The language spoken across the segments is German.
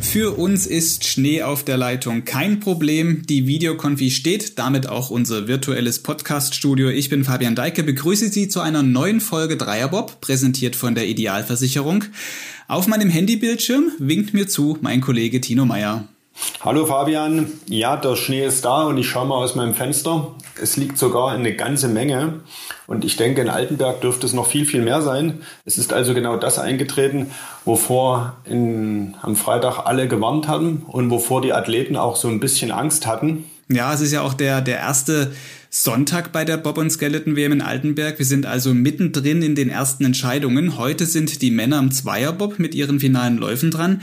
Für uns ist Schnee auf der Leitung kein Problem. Die Videokonfi steht, damit auch unser virtuelles Podcast-Studio. Ich bin Fabian Deike, begrüße Sie zu einer neuen Folge Dreierbob, präsentiert von der Idealversicherung. Auf meinem Handybildschirm winkt mir zu mein Kollege Tino Meyer. Hallo Fabian, ja, der Schnee ist da und ich schaue mal aus meinem Fenster. Es liegt sogar eine ganze Menge und ich denke, in Altenberg dürfte es noch viel, viel mehr sein. Es ist also genau das eingetreten, wovor in, am Freitag alle gewarnt haben und wovor die Athleten auch so ein bisschen Angst hatten. Ja, es ist ja auch der, der erste Sonntag bei der Bob und Skeleton WM in Altenberg. Wir sind also mittendrin in den ersten Entscheidungen. Heute sind die Männer im Zweierbob mit ihren finalen Läufen dran.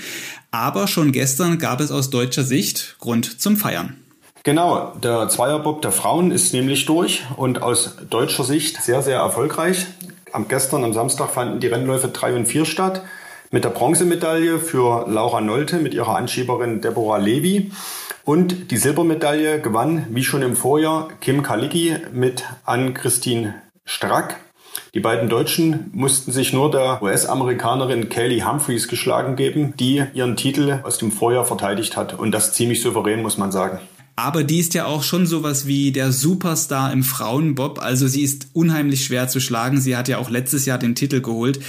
Aber schon gestern gab es aus deutscher Sicht Grund zum Feiern. Genau, der Zweierbob der Frauen ist nämlich durch und aus deutscher Sicht sehr, sehr erfolgreich. Am gestern, am Samstag fanden die Rennläufe 3 und 4 statt mit der Bronzemedaille für Laura Nolte mit ihrer Anschieberin Deborah Levy. Und die Silbermedaille gewann, wie schon im Vorjahr, Kim Kalicki mit Ann-Christine Strack. Die beiden Deutschen mussten sich nur der US-Amerikanerin Kelly Humphreys geschlagen geben, die ihren Titel aus dem Vorjahr verteidigt hat. Und das ziemlich souverän, muss man sagen. Aber die ist ja auch schon sowas wie der Superstar im Frauenbob. Also sie ist unheimlich schwer zu schlagen. Sie hat ja auch letztes Jahr den Titel geholt.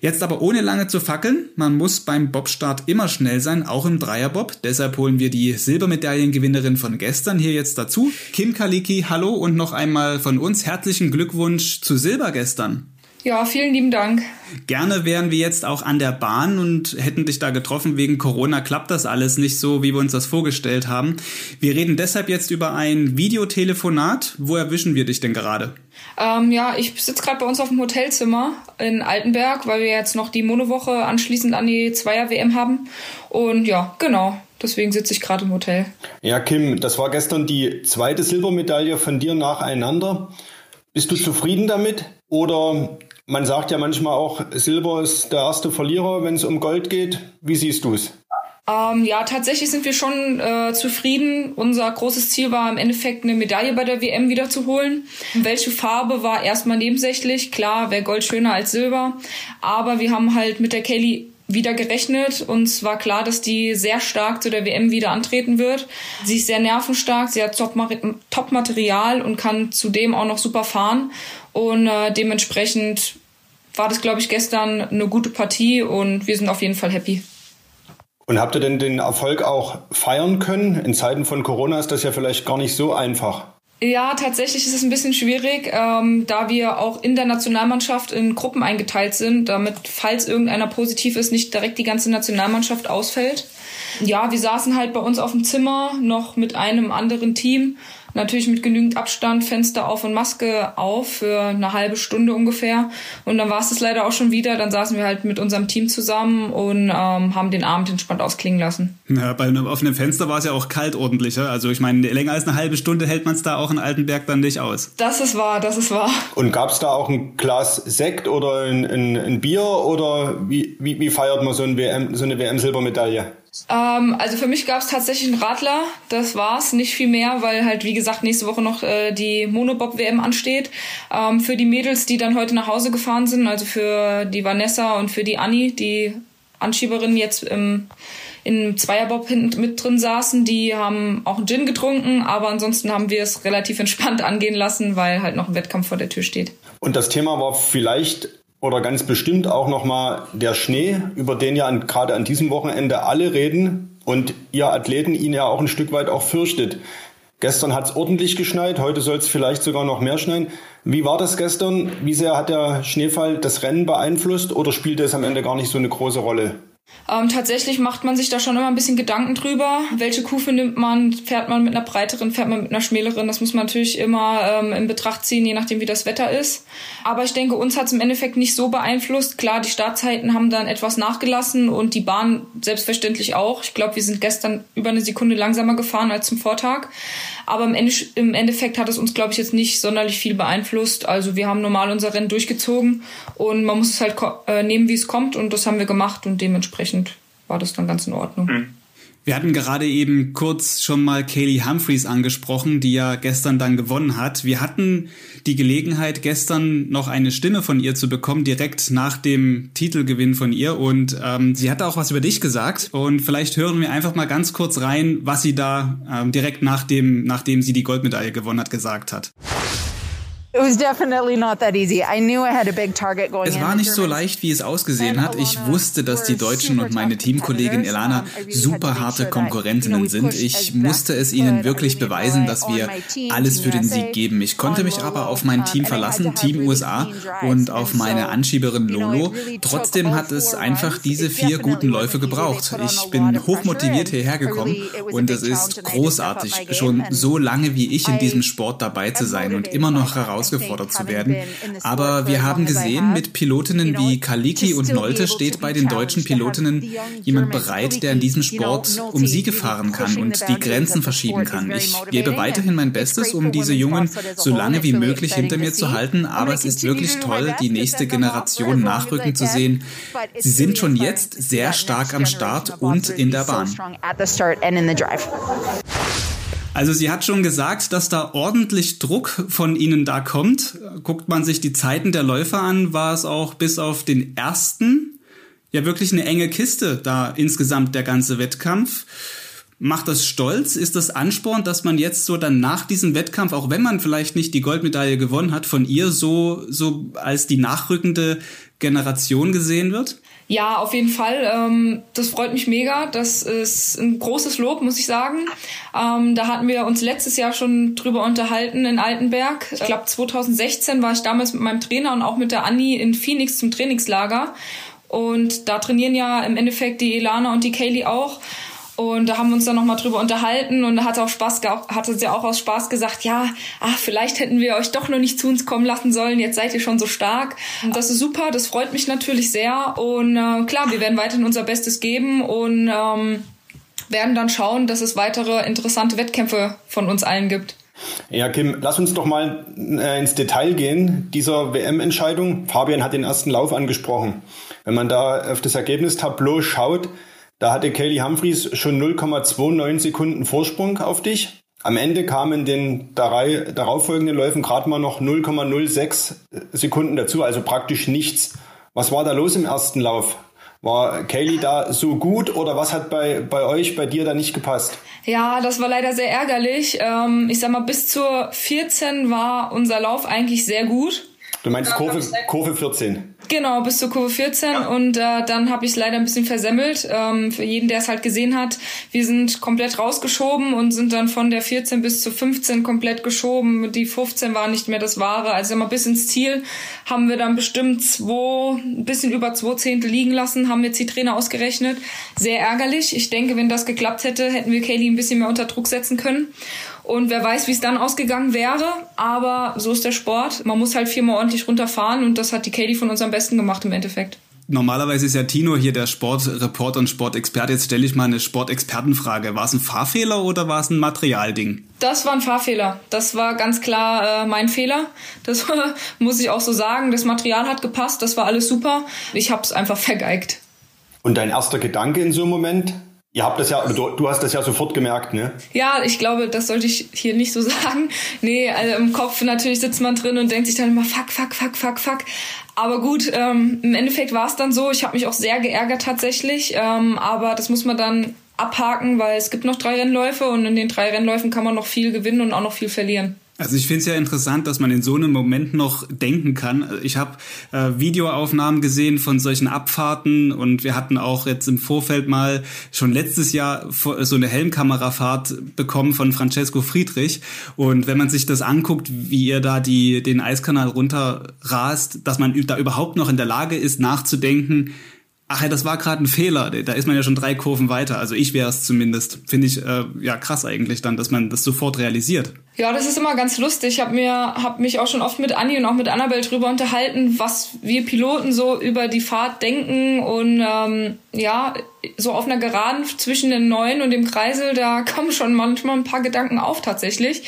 Jetzt aber ohne lange zu fackeln. Man muss beim Bobstart immer schnell sein, auch im Dreierbob. Deshalb holen wir die Silbermedaillengewinnerin von gestern hier jetzt dazu. Kim Kaliki, hallo und noch einmal von uns herzlichen Glückwunsch zu Silber gestern. Ja, vielen lieben Dank. Gerne wären wir jetzt auch an der Bahn und hätten dich da getroffen. Wegen Corona klappt das alles nicht so, wie wir uns das vorgestellt haben. Wir reden deshalb jetzt über ein Videotelefonat. Wo erwischen wir dich denn gerade? Ähm, ja, ich sitze gerade bei uns auf dem Hotelzimmer in Altenberg, weil wir jetzt noch die Monowoche anschließend an die Zweier-WM haben. Und ja, genau. Deswegen sitze ich gerade im Hotel. Ja, Kim, das war gestern die zweite Silbermedaille von dir nacheinander. Bist du zufrieden damit? Oder man sagt ja manchmal auch, Silber ist der erste Verlierer, wenn es um Gold geht. Wie siehst du es? Ähm, ja, tatsächlich sind wir schon äh, zufrieden. Unser großes Ziel war im Endeffekt eine Medaille bei der WM wiederzuholen. Welche Farbe war erstmal nebensächlich. Klar, wäre Gold schöner als Silber. Aber wir haben halt mit der Kelly wieder gerechnet. Uns war klar, dass die sehr stark zu der WM wieder antreten wird. Sie ist sehr nervenstark, sie hat Top-Material und kann zudem auch noch super fahren. Und äh, dementsprechend war das, glaube ich, gestern eine gute Partie und wir sind auf jeden Fall happy. Und habt ihr denn den Erfolg auch feiern können? In Zeiten von Corona ist das ja vielleicht gar nicht so einfach. Ja, tatsächlich ist es ein bisschen schwierig, ähm, da wir auch in der Nationalmannschaft in Gruppen eingeteilt sind, damit, falls irgendeiner positiv ist, nicht direkt die ganze Nationalmannschaft ausfällt. Ja, wir saßen halt bei uns auf dem Zimmer noch mit einem anderen Team Natürlich mit genügend Abstand, Fenster auf und Maske auf für eine halbe Stunde ungefähr. Und dann war es das leider auch schon wieder. Dann saßen wir halt mit unserem Team zusammen und ähm, haben den Abend entspannt ausklingen lassen. Ja, bei einem offenen Fenster war es ja auch kalt ordentlicher. Also ich meine, länger als eine halbe Stunde hält man es da auch in Altenberg dann nicht aus. Das ist wahr, das ist wahr. Und gab es da auch ein Glas Sekt oder ein, ein, ein Bier oder wie, wie, wie feiert man so, ein WM, so eine WM-Silbermedaille? Ähm, also für mich gab es tatsächlich einen Radler. Das war's, nicht viel mehr, weil halt wie gesagt nächste Woche noch äh, die Monobob WM ansteht. Ähm, für die Mädels, die dann heute nach Hause gefahren sind, also für die Vanessa und für die Anni, die Anschieberin jetzt im in Zweierbob hinten mit drin saßen, die haben auch einen Gin getrunken, aber ansonsten haben wir es relativ entspannt angehen lassen, weil halt noch ein Wettkampf vor der Tür steht. Und das Thema war vielleicht oder ganz bestimmt auch nochmal der Schnee, über den ja gerade an diesem Wochenende alle reden und ihr Athleten ihn ja auch ein Stück weit auch fürchtet. Gestern hat es ordentlich geschneit, heute soll es vielleicht sogar noch mehr schneien. Wie war das gestern? Wie sehr hat der Schneefall das Rennen beeinflusst oder spielte es am Ende gar nicht so eine große Rolle? Ähm, tatsächlich macht man sich da schon immer ein bisschen Gedanken drüber. Welche Kufe nimmt man? Fährt man mit einer breiteren, fährt man mit einer schmäleren? Das muss man natürlich immer ähm, in Betracht ziehen, je nachdem, wie das Wetter ist. Aber ich denke, uns hat es im Endeffekt nicht so beeinflusst. Klar, die Startzeiten haben dann etwas nachgelassen und die Bahn selbstverständlich auch. Ich glaube, wir sind gestern über eine Sekunde langsamer gefahren als zum Vortag. Aber im, Ende, im Endeffekt hat es uns, glaube ich, jetzt nicht sonderlich viel beeinflusst. Also wir haben normal unser Rennen durchgezogen und man muss es halt äh, nehmen, wie es kommt und das haben wir gemacht und dementsprechend war das dann ganz in Ordnung. Mhm. Wir hatten gerade eben kurz schon mal Kaylee Humphreys angesprochen, die ja gestern dann gewonnen hat. Wir hatten die Gelegenheit, gestern noch eine Stimme von ihr zu bekommen, direkt nach dem Titelgewinn von ihr. Und ähm, sie hatte auch was über dich gesagt. Und vielleicht hören wir einfach mal ganz kurz rein, was sie da ähm, direkt nach dem, nachdem sie die Goldmedaille gewonnen hat, gesagt hat. Es war nicht so leicht, wie es ausgesehen hat. Ich wusste, dass die Deutschen und meine Teamkollegin Elana super harte Konkurrentinnen sind. Ich musste es ihnen wirklich beweisen, dass wir alles für den Sieg geben. Ich konnte mich aber auf mein Team verlassen, Team USA und auf meine Anschieberin Lolo. Trotzdem hat es einfach diese vier guten Läufe gebraucht. Ich bin hochmotiviert hierher gekommen und es ist großartig, schon so lange wie ich in diesem Sport dabei zu sein und immer noch heraus herausgefordert zu werden. Aber wir haben gesehen, mit Pilotinnen wie Kaliki und Nolte steht bei den deutschen Pilotinnen jemand bereit, der in diesem Sport um Siege fahren kann und die Grenzen verschieben kann. Ich gebe weiterhin mein Bestes, um diese Jungen so lange wie möglich hinter mir zu halten, aber es ist wirklich toll, die nächste Generation nachrücken zu sehen. Sie sind schon jetzt sehr stark am Start und in der Bahn. Also sie hat schon gesagt, dass da ordentlich Druck von ihnen da kommt. Guckt man sich die Zeiten der Läufer an, war es auch bis auf den ersten ja wirklich eine enge Kiste da insgesamt der ganze Wettkampf. Macht das stolz? Ist das Ansporn, dass man jetzt so dann nach diesem Wettkampf, auch wenn man vielleicht nicht die Goldmedaille gewonnen hat, von ihr so, so als die nachrückende Generation gesehen wird? Ja, auf jeden Fall. Ähm, das freut mich mega. Das ist ein großes Lob, muss ich sagen. Ähm, da hatten wir uns letztes Jahr schon drüber unterhalten in Altenberg. Ich glaube, 2016 war ich damals mit meinem Trainer und auch mit der Anni in Phoenix zum Trainingslager. Und da trainieren ja im Endeffekt die Elana und die Kaylee auch. Und da haben wir uns dann nochmal drüber unterhalten und hat auch Spaß, hatte sie auch aus Spaß gesagt, ja, ach, vielleicht hätten wir euch doch noch nicht zu uns kommen lassen sollen, jetzt seid ihr schon so stark. Das ist super, das freut mich natürlich sehr. Und äh, klar, wir werden weiterhin unser Bestes geben und ähm, werden dann schauen, dass es weitere interessante Wettkämpfe von uns allen gibt. Ja, Kim, lass uns doch mal äh, ins Detail gehen dieser WM-Entscheidung. Fabian hat den ersten Lauf angesprochen. Wenn man da auf das Ergebnistableau schaut, da hatte Kelly Humphreys schon 0,29 Sekunden Vorsprung auf dich. Am Ende kamen den darauffolgenden Läufen gerade mal noch 0,06 Sekunden dazu, also praktisch nichts. Was war da los im ersten Lauf? War Kaylee da so gut oder was hat bei, bei euch, bei dir da nicht gepasst? Ja, das war leider sehr ärgerlich. Ähm, ich sag mal, bis zur 14 war unser Lauf eigentlich sehr gut. Du meinst Kurve, Kurve 14? Genau, bis zur Kurve 14 ja. und äh, dann habe ich es leider ein bisschen versemmelt. Ähm, für jeden, der es halt gesehen hat, wir sind komplett rausgeschoben und sind dann von der 14 bis zur 15 komplett geschoben. Die 15 war nicht mehr das Wahre. Also immer bis ins Ziel haben wir dann bestimmt zwei, ein bisschen über zwei Zehntel liegen lassen, haben jetzt die Trainer ausgerechnet. Sehr ärgerlich. Ich denke, wenn das geklappt hätte, hätten wir Kaylee ein bisschen mehr unter Druck setzen können. Und wer weiß, wie es dann ausgegangen wäre. Aber so ist der Sport. Man muss halt viermal ordentlich runterfahren und das hat die Katie von uns am besten gemacht im Endeffekt. Normalerweise ist ja Tino hier der Sportreporter und Sportexperte. Jetzt stelle ich mal eine Sportexpertenfrage. War es ein Fahrfehler oder war es ein Materialding? Das war ein Fahrfehler. Das war ganz klar äh, mein Fehler. Das muss ich auch so sagen. Das Material hat gepasst. Das war alles super. Ich habe es einfach vergeigt. Und dein erster Gedanke in so einem Moment? Ihr habt das ja, du, du, hast das ja sofort gemerkt, ne? Ja, ich glaube, das sollte ich hier nicht so sagen. Nee, also im Kopf natürlich sitzt man drin und denkt sich dann immer, fuck, fuck, fuck, fuck, fuck. Aber gut, ähm, im Endeffekt war es dann so. Ich habe mich auch sehr geärgert tatsächlich. Ähm, aber das muss man dann abhaken, weil es gibt noch drei Rennläufe und in den drei Rennläufen kann man noch viel gewinnen und auch noch viel verlieren. Also ich finde es ja interessant, dass man in so einem Moment noch denken kann. Ich habe äh, Videoaufnahmen gesehen von solchen Abfahrten und wir hatten auch jetzt im Vorfeld mal schon letztes Jahr so eine Helmkamerafahrt bekommen von Francesco Friedrich. Und wenn man sich das anguckt, wie ihr da die, den Eiskanal runterrast, dass man da überhaupt noch in der Lage ist, nachzudenken, Ach ja, das war gerade ein Fehler. Da ist man ja schon drei Kurven weiter. Also ich wäre es zumindest. Finde ich äh, ja krass eigentlich dann, dass man das sofort realisiert. Ja, das ist immer ganz lustig. Ich habe mir hab mich auch schon oft mit Anni und auch mit Annabelle drüber unterhalten, was wir Piloten so über die Fahrt denken und ähm, ja, so auf einer Geraden zwischen den Neuen und dem Kreisel, da kommen schon manchmal ein paar Gedanken auf tatsächlich.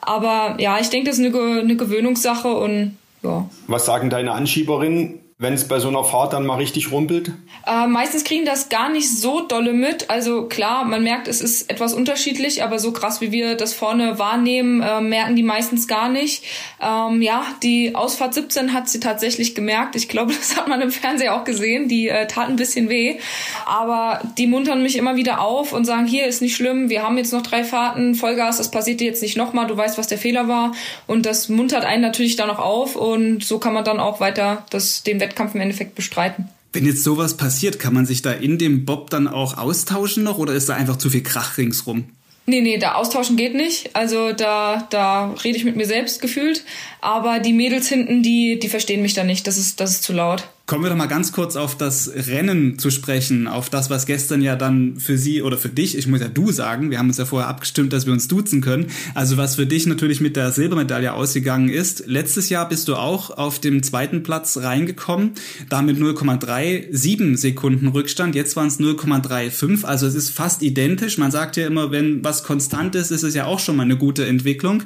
Aber ja, ich denke, das ist eine, eine Gewöhnungssache und ja. Was sagen deine Anschieberinnen? Wenn es bei so einer Fahrt dann mal richtig rumpelt? Äh, meistens kriegen das gar nicht so dolle mit. Also klar, man merkt, es ist etwas unterschiedlich, aber so krass wie wir das vorne wahrnehmen, äh, merken die meistens gar nicht. Ähm, ja, die Ausfahrt 17 hat sie tatsächlich gemerkt. Ich glaube, das hat man im Fernseher auch gesehen. Die äh, tat ein bisschen weh. Aber die muntern mich immer wieder auf und sagen, hier ist nicht schlimm, wir haben jetzt noch drei Fahrten, Vollgas, das passiert dir jetzt nicht nochmal, du weißt, was der Fehler war. Und das muntert einen natürlich dann auch auf und so kann man dann auch weiter das, den Wettbewerb Wettkampf im Endeffekt bestreiten. Wenn jetzt sowas passiert, kann man sich da in dem Bob dann auch austauschen noch oder ist da einfach zu viel Krach ringsrum? Nee, nee, da austauschen geht nicht. Also da, da rede ich mit mir selbst gefühlt. Aber die Mädels hinten, die, die verstehen mich da nicht. Das ist, das ist zu laut. Kommen wir doch mal ganz kurz auf das Rennen zu sprechen, auf das, was gestern ja dann für Sie oder für dich, ich muss ja du sagen, wir haben uns ja vorher abgestimmt, dass wir uns duzen können, also was für dich natürlich mit der Silbermedaille ausgegangen ist. Letztes Jahr bist du auch auf dem zweiten Platz reingekommen, damit 0,37 Sekunden Rückstand, jetzt waren es 0,35, also es ist fast identisch. Man sagt ja immer, wenn was konstant ist, ist es ja auch schon mal eine gute Entwicklung.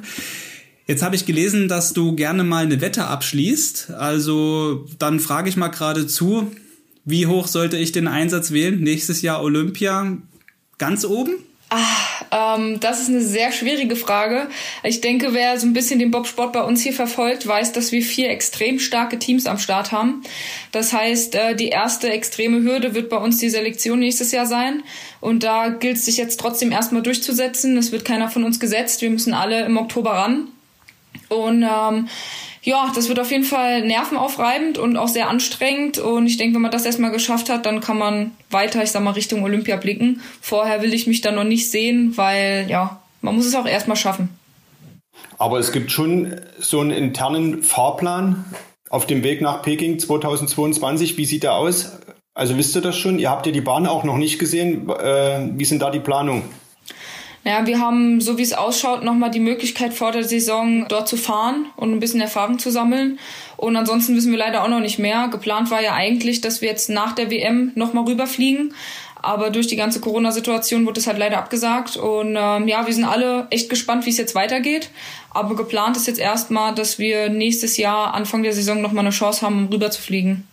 Jetzt habe ich gelesen, dass du gerne mal eine Wette abschließt. Also dann frage ich mal geradezu, wie hoch sollte ich den Einsatz wählen? Nächstes Jahr Olympia ganz oben? Ah, ähm, das ist eine sehr schwierige Frage. Ich denke, wer so ein bisschen den Bobsport bei uns hier verfolgt, weiß, dass wir vier extrem starke Teams am Start haben. Das heißt, äh, die erste extreme Hürde wird bei uns die Selektion nächstes Jahr sein. Und da gilt es sich jetzt trotzdem erstmal durchzusetzen. Es wird keiner von uns gesetzt. Wir müssen alle im Oktober ran. Und ähm, ja, das wird auf jeden Fall nervenaufreibend und auch sehr anstrengend. Und ich denke, wenn man das erstmal geschafft hat, dann kann man weiter, ich sag mal, Richtung Olympia blicken. Vorher will ich mich da noch nicht sehen, weil ja, man muss es auch erstmal schaffen. Aber es gibt schon so einen internen Fahrplan auf dem Weg nach Peking 2022. Wie sieht der aus? Also wisst ihr das schon? Ihr habt ja die Bahn auch noch nicht gesehen. Äh, wie sind da die Planungen? Ja, wir haben, so wie es ausschaut, nochmal die Möglichkeit vor der Saison dort zu fahren und ein bisschen Erfahrung zu sammeln. Und ansonsten wissen wir leider auch noch nicht mehr. Geplant war ja eigentlich, dass wir jetzt nach der WM nochmal rüberfliegen. Aber durch die ganze Corona-Situation wurde es halt leider abgesagt. Und ähm, ja, wir sind alle echt gespannt, wie es jetzt weitergeht. Aber geplant ist jetzt erstmal, dass wir nächstes Jahr, Anfang der Saison, nochmal eine Chance haben, um rüber zu fliegen.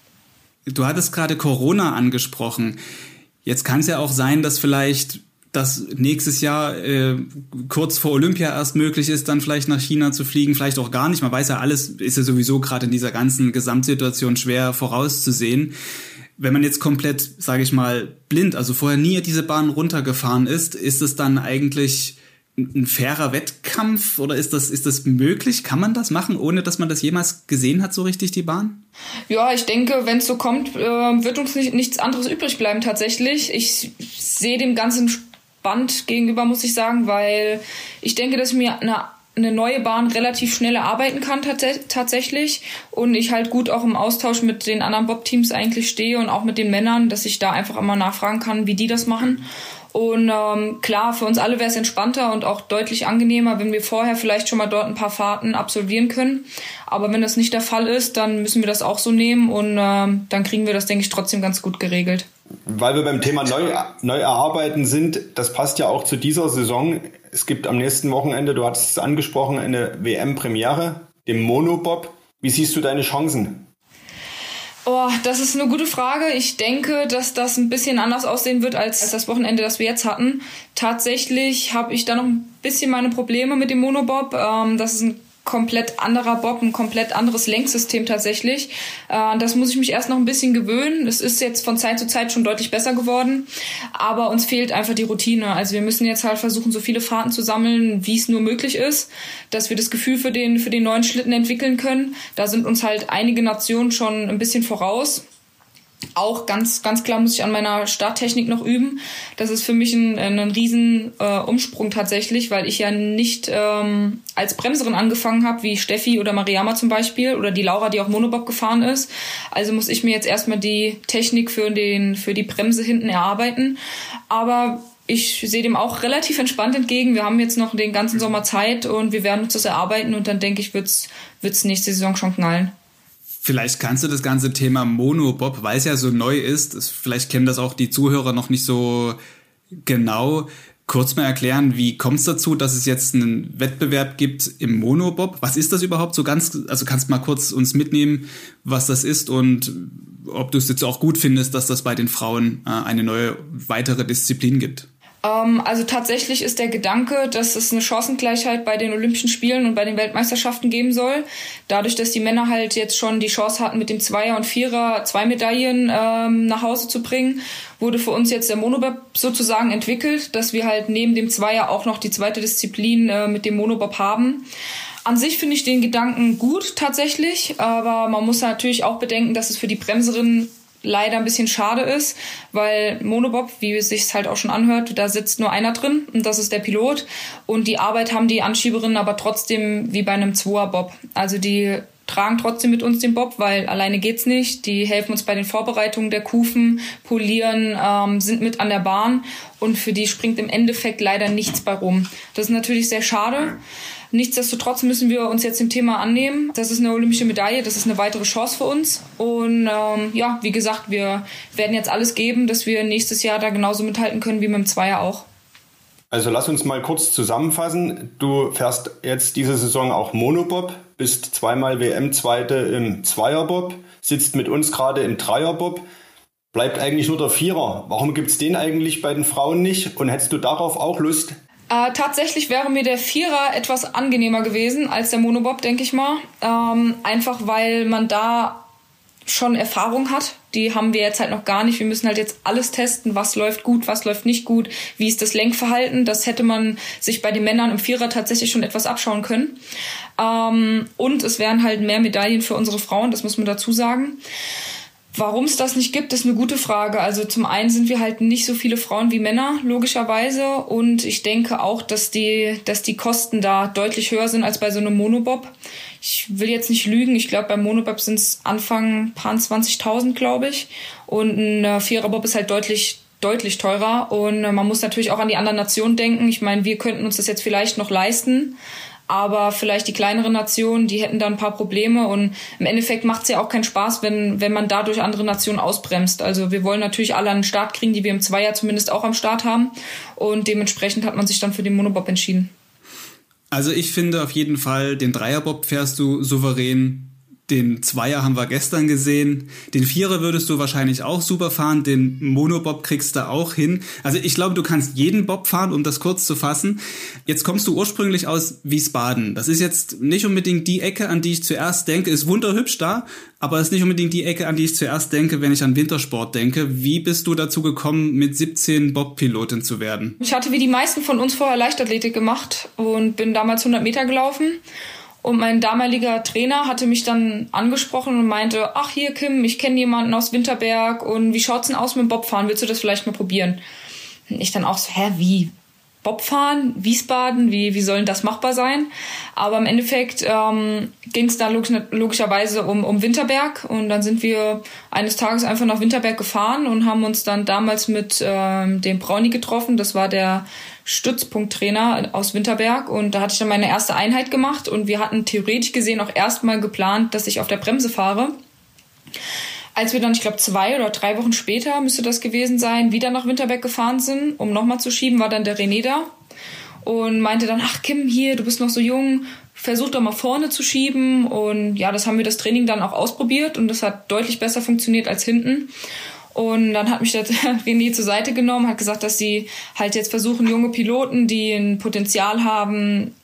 Du hattest gerade Corona angesprochen. Jetzt kann es ja auch sein, dass vielleicht dass nächstes Jahr äh, kurz vor Olympia erst möglich ist, dann vielleicht nach China zu fliegen, vielleicht auch gar nicht. Man weiß ja, alles ist ja sowieso gerade in dieser ganzen Gesamtsituation schwer vorauszusehen. Wenn man jetzt komplett, sage ich mal, blind, also vorher nie diese Bahn runtergefahren ist, ist es dann eigentlich ein fairer Wettkampf oder ist das, ist das möglich? Kann man das machen, ohne dass man das jemals gesehen hat, so richtig, die Bahn? Ja, ich denke, wenn es so kommt, äh, wird uns nicht, nichts anderes übrig bleiben tatsächlich. Ich sehe dem Ganzen Band gegenüber, muss ich sagen, weil ich denke, dass mir eine, eine neue Bahn relativ schnell erarbeiten kann tats tatsächlich und ich halt gut auch im Austausch mit den anderen Bob-Teams eigentlich stehe und auch mit den Männern, dass ich da einfach immer nachfragen kann, wie die das machen. Und ähm, klar, für uns alle wäre es entspannter und auch deutlich angenehmer, wenn wir vorher vielleicht schon mal dort ein paar Fahrten absolvieren können. Aber wenn das nicht der Fall ist, dann müssen wir das auch so nehmen und ähm, dann kriegen wir das, denke ich, trotzdem ganz gut geregelt. Weil wir beim Thema neu, neu erarbeiten sind, das passt ja auch zu dieser Saison. Es gibt am nächsten Wochenende, du hattest es angesprochen, eine WM-Premiere, dem Monobob. Wie siehst du deine Chancen? Oh, das ist eine gute Frage. Ich denke, dass das ein bisschen anders aussehen wird als das Wochenende, das wir jetzt hatten. Tatsächlich habe ich da noch ein bisschen meine Probleme mit dem Monobob. Ähm, das ist ein komplett anderer Bob, ein komplett anderes Lenksystem tatsächlich. Äh, das muss ich mich erst noch ein bisschen gewöhnen. Es ist jetzt von Zeit zu Zeit schon deutlich besser geworden, aber uns fehlt einfach die Routine. Also wir müssen jetzt halt versuchen, so viele Fahrten zu sammeln, wie es nur möglich ist, dass wir das Gefühl für den, für den neuen Schlitten entwickeln können. Da sind uns halt einige Nationen schon ein bisschen voraus auch ganz, ganz klar muss ich an meiner Starttechnik noch üben. Das ist für mich ein, ein riesen äh, Umsprung tatsächlich, weil ich ja nicht ähm, als Bremserin angefangen habe, wie Steffi oder Mariama zum Beispiel oder die Laura, die auch Monobob gefahren ist. Also muss ich mir jetzt erstmal die Technik für, den, für die Bremse hinten erarbeiten. Aber ich sehe dem auch relativ entspannt entgegen. Wir haben jetzt noch den ganzen Sommer Zeit und wir werden uns das erarbeiten und dann denke ich, wird's wird's nächste Saison schon knallen. Vielleicht kannst du das ganze Thema Monobob, weil es ja so neu ist, vielleicht kennen das auch die Zuhörer noch nicht so genau. kurz mal erklären, wie kommt es dazu, dass es jetzt einen Wettbewerb gibt im Monobob? Was ist das überhaupt so ganz? Also kannst du mal kurz uns mitnehmen, was das ist und ob du es jetzt auch gut findest, dass das bei den Frauen äh, eine neue weitere Disziplin gibt? Ähm, also tatsächlich ist der Gedanke, dass es eine Chancengleichheit bei den Olympischen Spielen und bei den Weltmeisterschaften geben soll. Dadurch, dass die Männer halt jetzt schon die Chance hatten, mit dem Zweier und Vierer zwei Medaillen ähm, nach Hause zu bringen, wurde für uns jetzt der Monobob sozusagen entwickelt, dass wir halt neben dem Zweier auch noch die zweite Disziplin äh, mit dem Monobob haben. An sich finde ich den Gedanken gut tatsächlich, aber man muss natürlich auch bedenken, dass es für die Bremserinnen leider ein bisschen schade ist, weil Monobob, wie es sich halt auch schon anhört, da sitzt nur einer drin und das ist der Pilot und die Arbeit haben die Anschieberinnen aber trotzdem wie bei einem Zweier-Bob. Also die tragen trotzdem mit uns den Bob, weil alleine geht's nicht. Die helfen uns bei den Vorbereitungen der Kufen, polieren, ähm, sind mit an der Bahn und für die springt im Endeffekt leider nichts bei rum. Das ist natürlich sehr schade. Nichtsdestotrotz müssen wir uns jetzt dem Thema annehmen. Das ist eine olympische Medaille, das ist eine weitere Chance für uns. Und ähm, ja, wie gesagt, wir werden jetzt alles geben, dass wir nächstes Jahr da genauso mithalten können wie mit dem Zweier auch. Also lass uns mal kurz zusammenfassen. Du fährst jetzt diese Saison auch Monobob, bist zweimal WM-Zweite im Zweierbob, sitzt mit uns gerade im Dreierbob. Bleibt eigentlich nur der Vierer. Warum gibt es den eigentlich bei den Frauen nicht? Und hättest du darauf auch Lust? Äh, tatsächlich wäre mir der Vierer etwas angenehmer gewesen als der Monobob, denke ich mal. Ähm, einfach weil man da schon Erfahrung hat. Die haben wir jetzt halt noch gar nicht. Wir müssen halt jetzt alles testen, was läuft gut, was läuft nicht gut, wie ist das Lenkverhalten. Das hätte man sich bei den Männern im Vierer tatsächlich schon etwas abschauen können. Ähm, und es wären halt mehr Medaillen für unsere Frauen, das muss man dazu sagen. Warum es das nicht gibt, ist eine gute Frage. Also zum einen sind wir halt nicht so viele Frauen wie Männer, logischerweise. Und ich denke auch, dass die, dass die Kosten da deutlich höher sind als bei so einem Monobob. Ich will jetzt nicht lügen. Ich glaube, beim Monobob sind es Anfang paar 20.000, glaube ich. Und ein Viererbob ist halt deutlich deutlich teurer und man muss natürlich auch an die anderen Nationen denken. Ich meine, wir könnten uns das jetzt vielleicht noch leisten, aber vielleicht die kleineren Nationen, die hätten da ein paar Probleme und im Endeffekt macht es ja auch keinen Spaß, wenn, wenn man dadurch andere Nationen ausbremst. Also wir wollen natürlich alle den Start kriegen, die wir im Zweier zumindest auch am Start haben und dementsprechend hat man sich dann für den Monobob entschieden. Also ich finde auf jeden Fall, den Dreierbob fährst du souverän den Zweier haben wir gestern gesehen. Den Vierer würdest du wahrscheinlich auch super fahren. Den Monobob kriegst du auch hin. Also ich glaube, du kannst jeden Bob fahren, um das kurz zu fassen. Jetzt kommst du ursprünglich aus Wiesbaden. Das ist jetzt nicht unbedingt die Ecke, an die ich zuerst denke. Ist wunderhübsch da, aber ist nicht unbedingt die Ecke, an die ich zuerst denke, wenn ich an Wintersport denke. Wie bist du dazu gekommen, mit 17 Bob-Pilotin zu werden? Ich hatte wie die meisten von uns vorher Leichtathletik gemacht und bin damals 100 Meter gelaufen und mein damaliger Trainer hatte mich dann angesprochen und meinte, ach hier Kim, ich kenne jemanden aus Winterberg und wie schaut's denn aus mit dem Bobfahren? Willst du das vielleicht mal probieren? Und ich dann auch so, hä, wie? Bobfahren, Wiesbaden, wie, wie soll denn das machbar sein? Aber im Endeffekt ähm, ging es dann logisch, logischerweise um, um Winterberg und dann sind wir eines Tages einfach nach Winterberg gefahren und haben uns dann damals mit ähm, dem Brauni getroffen. Das war der Stützpunkttrainer aus Winterberg und da hatte ich dann meine erste Einheit gemacht und wir hatten theoretisch gesehen auch erstmal geplant, dass ich auf der Bremse fahre. Als wir dann, ich glaube, zwei oder drei Wochen später müsste das gewesen sein, wieder nach Winterberg gefahren sind, um nochmal zu schieben, war dann der René da und meinte dann, ach Kim, hier, du bist noch so jung, versuch doch mal vorne zu schieben. Und ja, das haben wir das Training dann auch ausprobiert und das hat deutlich besser funktioniert als hinten. Und dann hat mich der René zur Seite genommen, hat gesagt, dass sie halt jetzt versuchen, junge Piloten, die ein Potenzial haben,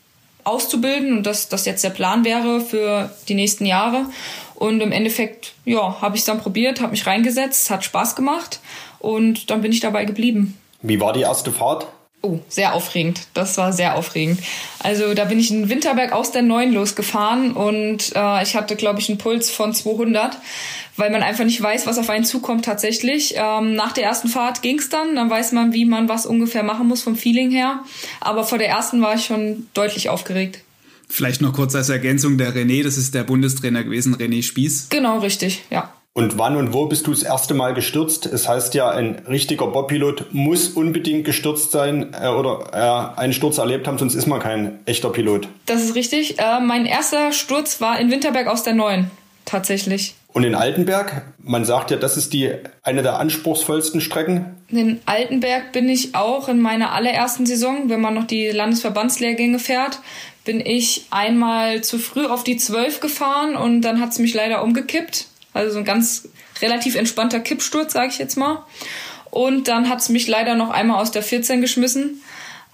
auszubilden und dass das jetzt der Plan wäre für die nächsten Jahre. Und im Endeffekt, ja, habe ich es dann probiert, habe mich reingesetzt, hat Spaß gemacht und dann bin ich dabei geblieben. Wie war die erste Fahrt? Oh, sehr aufregend. Das war sehr aufregend. Also da bin ich in Winterberg aus der 9 losgefahren und äh, ich hatte, glaube ich, einen Puls von 200, weil man einfach nicht weiß, was auf einen zukommt tatsächlich. Ähm, nach der ersten Fahrt ging's dann, dann weiß man, wie man was ungefähr machen muss vom Feeling her. Aber vor der ersten war ich schon deutlich aufgeregt. Vielleicht noch kurz als Ergänzung, der René, das ist der Bundestrainer gewesen, René Spieß. Genau, richtig, ja. Und wann und wo bist du das erste Mal gestürzt? Es heißt ja, ein richtiger Bobpilot muss unbedingt gestürzt sein äh, oder äh, einen Sturz erlebt haben, sonst ist man kein echter Pilot. Das ist richtig. Äh, mein erster Sturz war in Winterberg aus der Neuen, tatsächlich. Und in Altenberg, man sagt ja, das ist die eine der anspruchsvollsten Strecken. In Altenberg bin ich auch in meiner allerersten Saison, wenn man noch die Landesverbandslehrgänge fährt, bin ich einmal zu früh auf die 12 gefahren und dann hat es mich leider umgekippt. Also so ein ganz relativ entspannter Kippsturz, sage ich jetzt mal. Und dann hat es mich leider noch einmal aus der 14 geschmissen.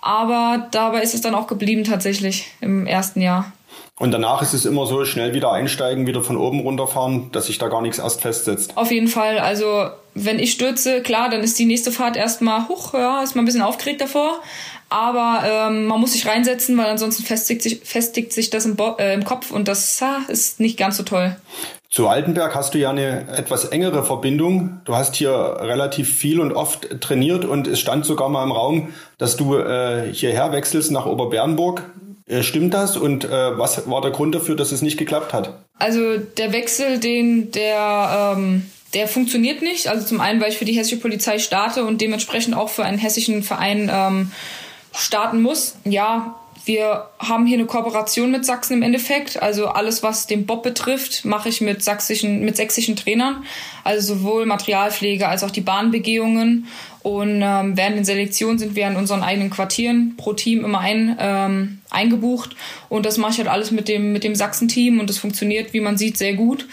Aber dabei ist es dann auch geblieben tatsächlich im ersten Jahr. Und danach ist es immer so, schnell wieder einsteigen, wieder von oben runterfahren, dass sich da gar nichts erst festsetzt. Auf jeden Fall. Also, wenn ich stürze, klar, dann ist die nächste Fahrt erstmal hoch, ja, ist man ein bisschen aufgeregt davor. Aber ähm, man muss sich reinsetzen, weil ansonsten festigt sich, festigt sich das im, Bo äh, im Kopf und das ah, ist nicht ganz so toll. Zu Altenberg hast du ja eine etwas engere Verbindung. Du hast hier relativ viel und oft trainiert und es stand sogar mal im Raum, dass du äh, hierher wechselst nach Oberbernburg. Äh, stimmt das und äh, was war der Grund dafür, dass es nicht geklappt hat? Also der Wechsel, den der ähm, der funktioniert nicht. Also zum einen, weil ich für die hessische Polizei starte und dementsprechend auch für einen hessischen Verein ähm, starten muss. Ja, wir haben hier eine Kooperation mit Sachsen im Endeffekt. Also alles, was den Bob betrifft, mache ich mit sächsischen, mit sächsischen Trainern. Also sowohl Materialpflege als auch die Bahnbegehungen. Und ähm, während den Selektionen sind wir in unseren eigenen Quartieren pro Team immer ein, ähm, eingebucht. Und das mache ich halt alles mit dem, mit dem Sachsen-Team und das funktioniert, wie man sieht, sehr gut.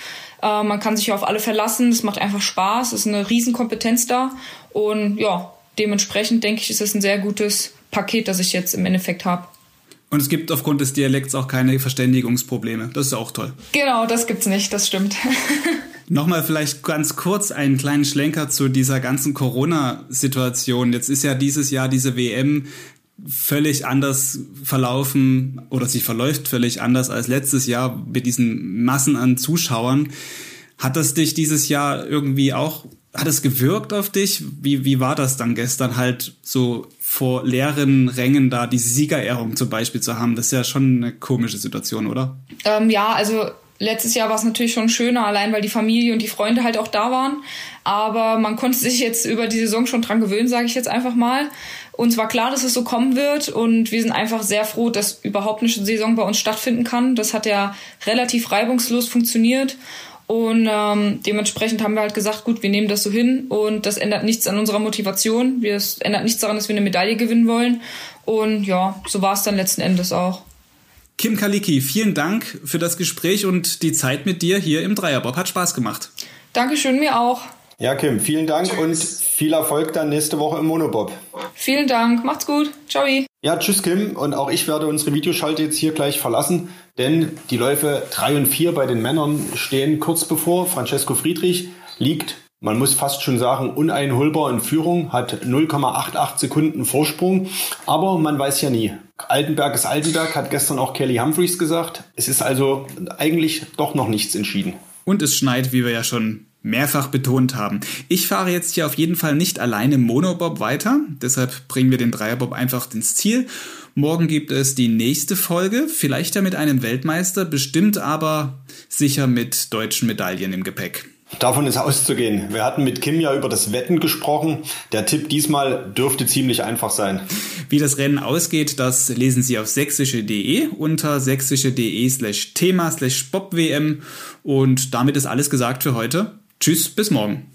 Äh, man kann sich auf alle verlassen. Es macht einfach Spaß. Es ist eine Riesenkompetenz da. Und ja, dementsprechend denke ich, ist es ein sehr gutes Paket, das ich jetzt im Endeffekt habe. Und es gibt aufgrund des Dialekts auch keine Verständigungsprobleme. Das ist auch toll. Genau, das gibt's nicht, das stimmt. Nochmal vielleicht ganz kurz einen kleinen Schlenker zu dieser ganzen Corona-Situation. Jetzt ist ja dieses Jahr diese WM völlig anders verlaufen oder sie verläuft völlig anders als letztes Jahr mit diesen Massen an Zuschauern. Hat das dich dieses Jahr irgendwie auch, hat es gewirkt auf dich? Wie, wie war das dann gestern halt so vor leeren Rängen da diese Siegerehrung zum Beispiel zu haben, das ist ja schon eine komische Situation, oder? Ähm, ja, also letztes Jahr war es natürlich schon schöner, allein weil die Familie und die Freunde halt auch da waren. Aber man konnte sich jetzt über die Saison schon dran gewöhnen, sage ich jetzt einfach mal. Uns war klar, dass es so kommen wird und wir sind einfach sehr froh, dass überhaupt eine Saison bei uns stattfinden kann. Das hat ja relativ reibungslos funktioniert und ähm, dementsprechend haben wir halt gesagt, gut, wir nehmen das so hin und das ändert nichts an unserer Motivation. Wir, es ändert nichts daran, dass wir eine Medaille gewinnen wollen. Und ja, so war es dann letzten Endes auch. Kim Kaliki, vielen Dank für das Gespräch und die Zeit mit dir hier im Dreierbob. Hat Spaß gemacht. Dankeschön, mir auch. Ja, Kim, vielen Dank tschüss. und viel Erfolg dann nächste Woche im Monobob. Vielen Dank, macht's gut. Ciao. Ja, tschüss Kim und auch ich werde unsere Videoschalte jetzt hier gleich verlassen, denn die Läufe 3 und 4 bei den Männern stehen kurz bevor. Francesco Friedrich liegt, man muss fast schon sagen, uneinholbar in Führung, hat 0,88 Sekunden Vorsprung, aber man weiß ja nie. Altenberg ist Altenberg, hat gestern auch Kelly Humphreys gesagt. Es ist also eigentlich doch noch nichts entschieden. Und es schneit, wie wir ja schon mehrfach betont haben. Ich fahre jetzt hier auf jeden Fall nicht alleine Monobob weiter, deshalb bringen wir den Dreierbob einfach ins Ziel. Morgen gibt es die nächste Folge, vielleicht ja mit einem Weltmeister, bestimmt aber sicher mit deutschen Medaillen im Gepäck. Davon ist auszugehen. Wir hatten mit Kim ja über das Wetten gesprochen. Der Tipp diesmal dürfte ziemlich einfach sein. Wie das Rennen ausgeht, das lesen Sie auf sächsische.de unter sächsische.de slash Thema slash BobWM. Und damit ist alles gesagt für heute. Tschüss, bis morgen.